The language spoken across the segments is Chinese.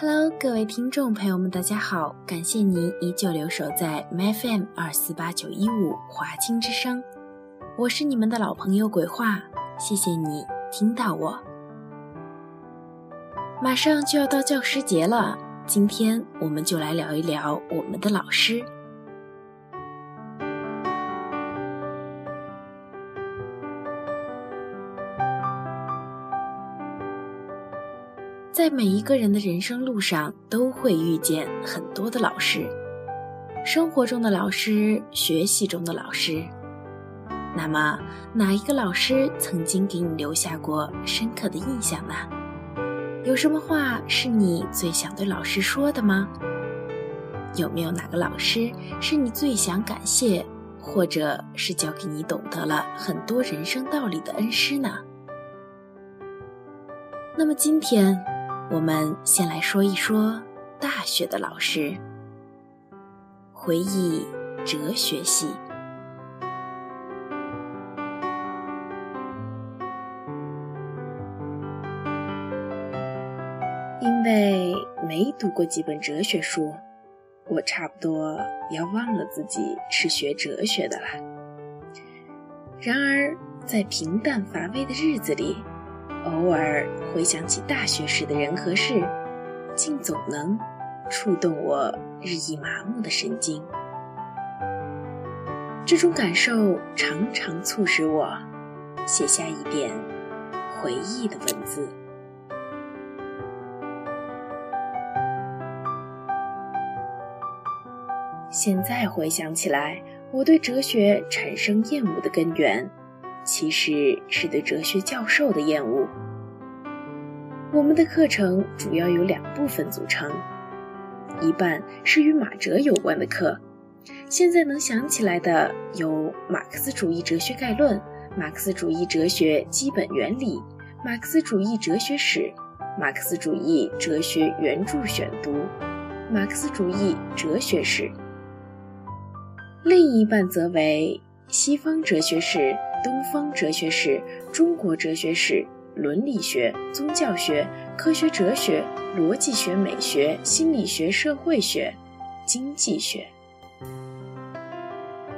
Hello，各位听众朋友们，大家好！感谢您依旧留守在 MFM 二四八九一五华清之声，我是你们的老朋友鬼话，谢谢你听到我。马上就要到教师节了，今天我们就来聊一聊我们的老师。在每一个人的人生路上，都会遇见很多的老师，生活中的老师，学习中的老师。那么，哪一个老师曾经给你留下过深刻的印象呢？有什么话是你最想对老师说的吗？有没有哪个老师是你最想感谢，或者是教给你懂得了很多人生道理的恩师呢？那么今天。我们先来说一说大学的老师，回忆哲学系。因为没读过几本哲学书，我差不多要忘了自己是学哲学的了。然而，在平淡乏味的日子里，偶尔回想起大学时的人和事，竟总能触动我日益麻木的神经。这种感受常常促使我写下一点回忆的文字。现在回想起来，我对哲学产生厌恶的根源。其实是对哲学教授的厌恶。我们的课程主要由两部分组成，一半是与马哲有关的课，现在能想起来的有《马克思主义哲学概论》《马克思主义哲学基本原理》《马克思主义哲学史》《马克思主义哲学原著选读》《马克思主义哲学史》，另一半则为西方哲学史。东方哲学史、中国哲学史、伦理学、宗教学、科学哲学、逻辑学、美学、心理学、社会学、经济学，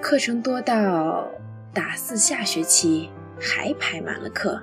课程多到大四下学期还排满了课。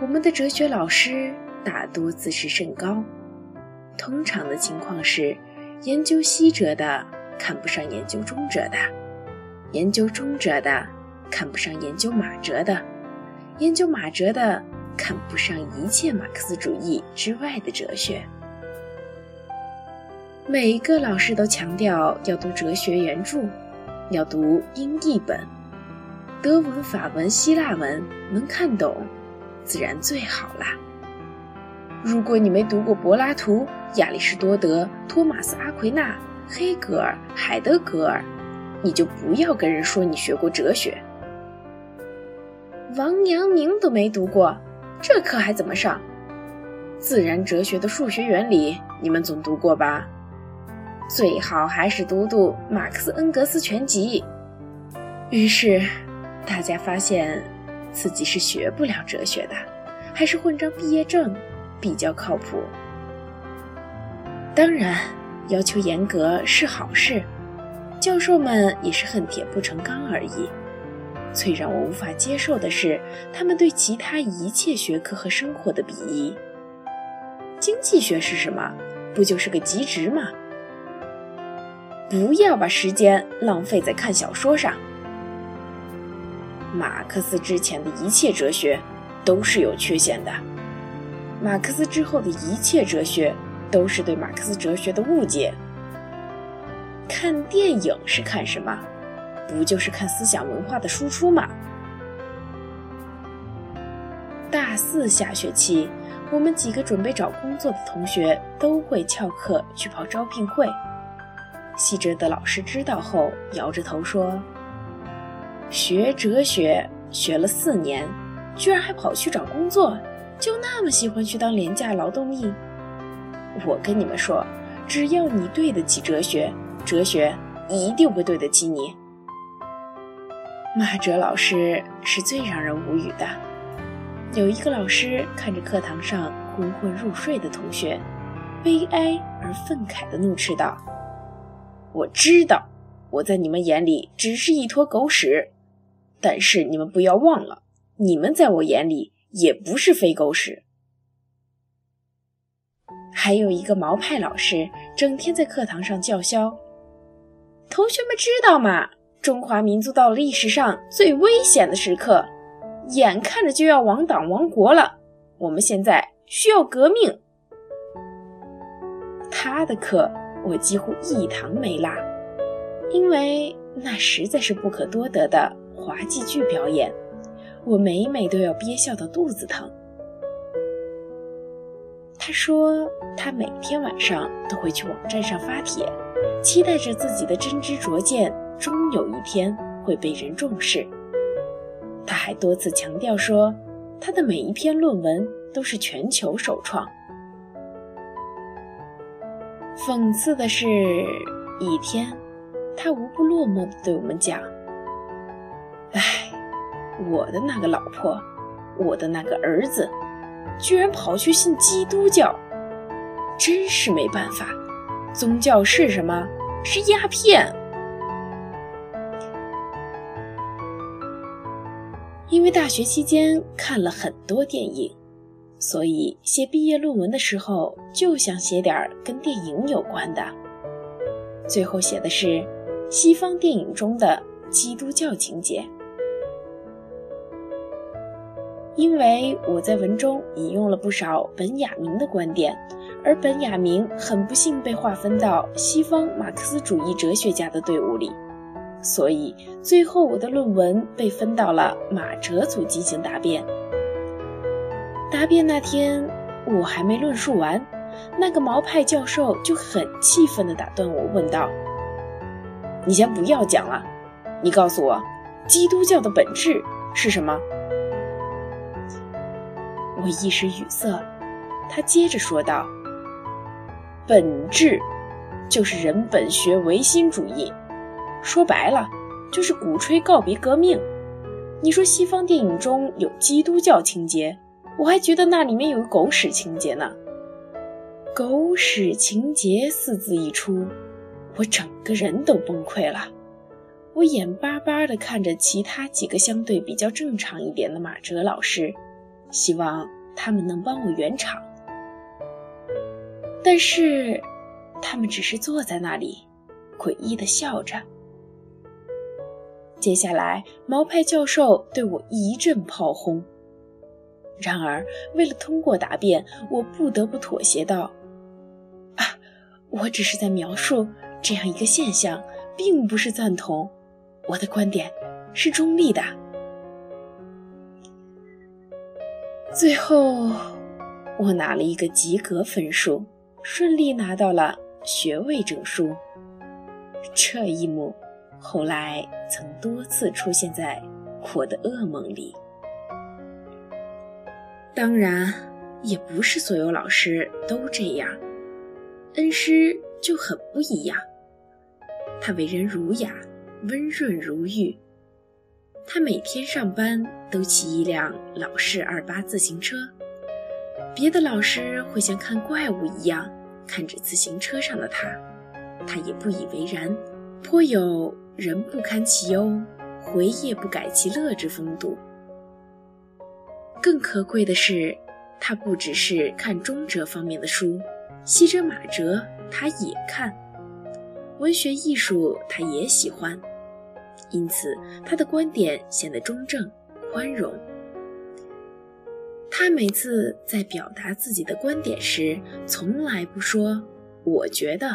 我们的哲学老师大多自视甚高，通常的情况是，研究西哲的看不上研究中哲的。研究中哲的看不上研究马哲的，研究马哲的看不上一切马克思主义之外的哲学。每一个老师都强调要读哲学原著，要读英译本，德文、法文、希腊文能看懂，自然最好啦。如果你没读过柏拉图、亚里士多德、托马斯·阿奎那、黑格尔、海德格尔，你就不要跟人说你学过哲学。王阳明都没读过，这课还怎么上？自然哲学的数学原理你们总读过吧？最好还是读读马克思恩格斯全集。于是，大家发现自己是学不了哲学的，还是混张毕业证比较靠谱。当然，要求严格是好事。教授们也是恨铁不成钢而已。最让我无法接受的是，他们对其他一切学科和生活的鄙夷。经济学是什么？不就是个极值吗？不要把时间浪费在看小说上。马克思之前的一切哲学都是有缺陷的，马克思之后的一切哲学都是对马克思哲学的误解。看电影是看什么？不就是看思想文化的输出吗？大四下学期，我们几个准备找工作的同学都会翘课去跑招聘会。希哲的老师知道后，摇着头说：“学哲学学了四年，居然还跑去找工作，就那么喜欢去当廉价劳动力？我跟你们说，只要你对得起哲学，哲学一定会对得起你。”马哲老师是最让人无语的。有一个老师看着课堂上昏昏入睡的同学，悲哀而愤慨地怒斥道：“我知道，我在你们眼里只是一坨狗屎，但是你们不要忘了，你们在我眼里也不是非狗屎。”还有一个毛派老师整天在课堂上叫嚣：“同学们知道吗？中华民族到了历史上最危险的时刻。”眼看着就要亡党亡国了，我们现在需要革命。他的课我几乎一堂没落，因为那实在是不可多得的滑稽剧表演，我每每都要憋笑到肚子疼。他说他每天晚上都会去网站上发帖，期待着自己的真知灼见终有一天会被人重视。他还多次强调说，他的每一篇论文都是全球首创。讽刺的是，一天，他无不落寞地对我们讲：“哎，我的那个老婆，我的那个儿子，居然跑去信基督教，真是没办法。宗教是什么？是鸦片。”因为大学期间看了很多电影，所以写毕业论文的时候就想写点跟电影有关的。最后写的是西方电影中的基督教情节。因为我在文中引用了不少本雅明的观点，而本雅明很不幸被划分到西方马克思主义哲学家的队伍里。所以最后我的论文被分到了马哲组进行答辩。答辩那天我还没论述完，那个毛派教授就很气愤地打断我，问道：“你先不要讲了，你告诉我，基督教的本质是什么？”我一时语塞，他接着说道：“本质就是人本学唯心主义。”说白了，就是鼓吹告别革命。你说西方电影中有基督教情节，我还觉得那里面有狗屎情节呢。狗屎情节四字一出，我整个人都崩溃了。我眼巴巴地看着其他几个相对比较正常一点的马哲老师，希望他们能帮我圆场。但是，他们只是坐在那里，诡异地笑着。接下来，毛派教授对我一阵炮轰。然而，为了通过答辩，我不得不妥协道：“啊，我只是在描述这样一个现象，并不是赞同。我的观点是中立的。”最后，我拿了一个及格分数，顺利拿到了学位证书。这一幕。后来曾多次出现在我的噩梦里。当然，也不是所有老师都这样。恩师就很不一样，他为人儒雅，温润如玉。他每天上班都骑一辆老式二八自行车，别的老师会像看怪物一样看着自行车上的他，他也不以为然，颇有。人不堪其忧，回也不改其乐之风度。更可贵的是，他不只是看中哲方面的书，西哲马哲他也看，文学艺术他也喜欢，因此他的观点显得中正宽容。他每次在表达自己的观点时，从来不说“我觉得”“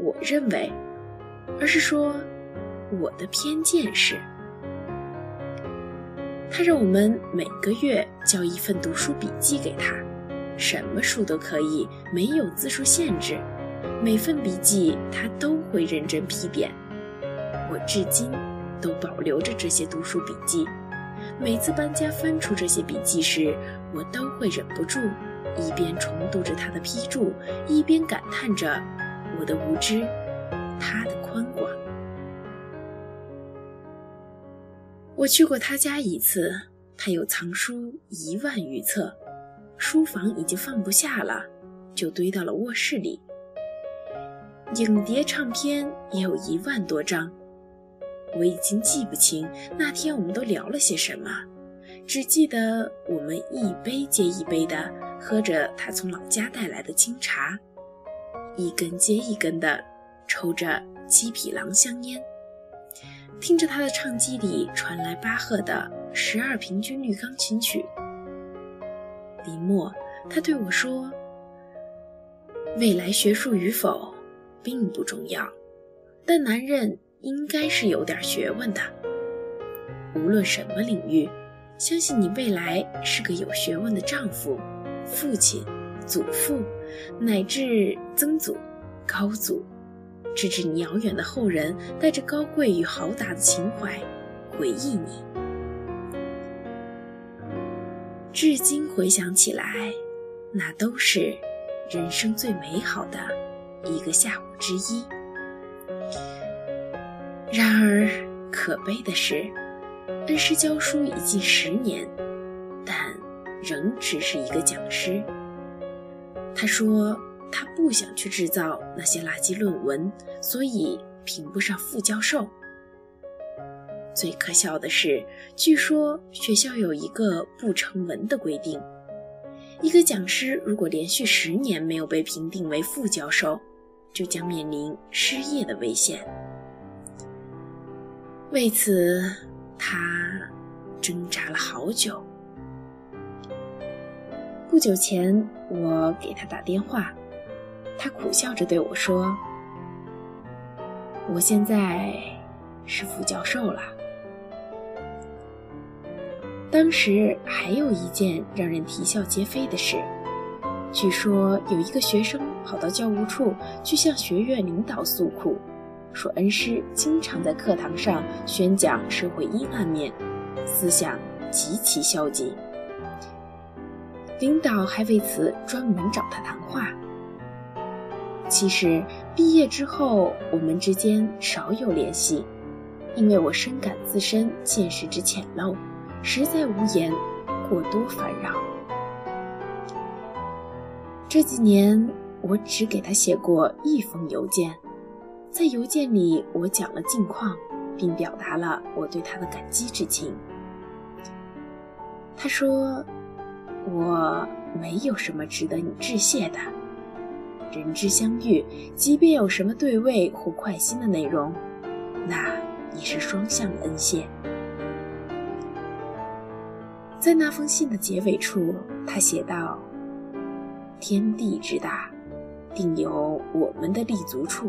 我认为”，而是说。我的偏见是，他让我们每个月交一份读书笔记给他，什么书都可以，没有字数限制，每份笔记他都会认真批点。我至今都保留着这些读书笔记。每次搬家翻出这些笔记时，我都会忍不住一边重读着他的批注，一边感叹着我的无知，他的宽广。我去过他家一次，他有藏书一万余册，书房已经放不下了，就堆到了卧室里。影碟唱片也有一万多张，我已经记不清那天我们都聊了些什么，只记得我们一杯接一杯地喝着他从老家带来的清茶，一根接一根地抽着七匹狼香烟。听着他的唱机里传来巴赫的十二平均律钢琴曲，临末，他对我说：“未来学术与否并不重要，但男人应该是有点学问的。无论什么领域，相信你未来是个有学问的丈夫、父亲、祖父，乃至曾祖、高祖。”直至你遥远的后人带着高贵与豪达的情怀回忆你，至今回想起来，那都是人生最美好的一个下午之一。然而，可悲的是，恩师教书已近十年，但仍只是一个讲师。他说。他不想去制造那些垃圾论文，所以评不上副教授。最可笑的是，据说学校有一个不成文的规定：一个讲师如果连续十年没有被评定为副教授，就将面临失业的危险。为此，他挣扎了好久。不久前，我给他打电话。他苦笑着对我说：“我现在是副教授了。”当时还有一件让人啼笑皆非的事，据说有一个学生跑到教务处去向学院领导诉苦，说恩师经常在课堂上宣讲社会阴暗面，思想极其消极。领导还为此专门找他谈话。其实毕业之后，我们之间少有联系，因为我深感自身见识之浅陋，实在无言过多烦扰。这几年，我只给他写过一封邮件，在邮件里，我讲了近况，并表达了我对他的感激之情。他说：“我没有什么值得你致谢的。”人之相遇，即便有什么对味或快心的内容，那也是双向的恩谢。在那封信的结尾处，他写道：“天地之大，定有我们的立足处；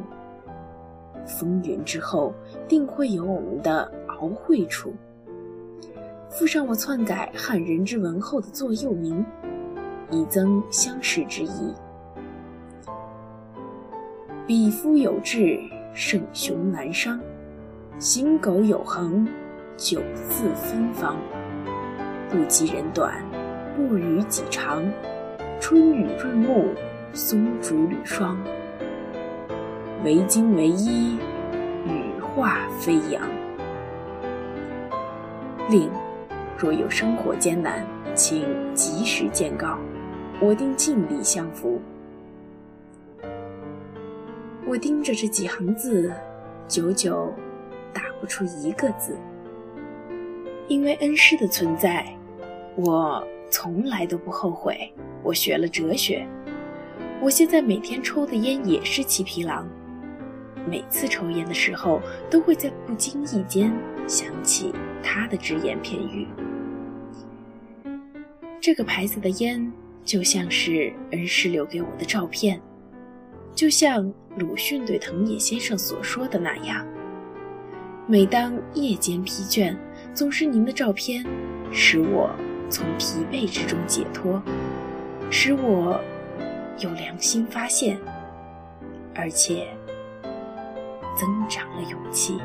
风云之后，定会有我们的敖会处。”附上我篡改汉人之文后的座右铭，以增相识之意。匹夫有志，胜雄难伤；行狗有恒，九字芬芳。不及人短，不与己长。春雨润木，松竹履霜。惟精惟一，羽化飞扬。另，若有生活艰难，请及时见告，我定尽力相扶。我盯着这几行字，久久打不出一个字。因为恩师的存在，我从来都不后悔我学了哲学。我现在每天抽的烟也是七匹狼，每次抽烟的时候，都会在不经意间想起他的只言片语。这个牌子的烟，就像是恩师留给我的照片。就像鲁迅对藤野先生所说的那样，每当夜间疲倦，总是您的照片，使我从疲惫之中解脱，使我有良心发现，而且增长了勇气。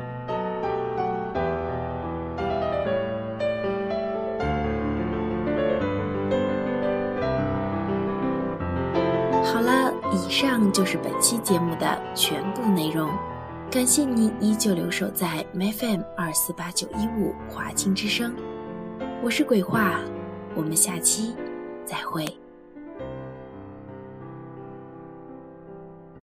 好了，以上就是本期节目的全部内容。感谢您依旧留守在 MFM 二四八九一五华清之声，我是鬼话，我们下期再会。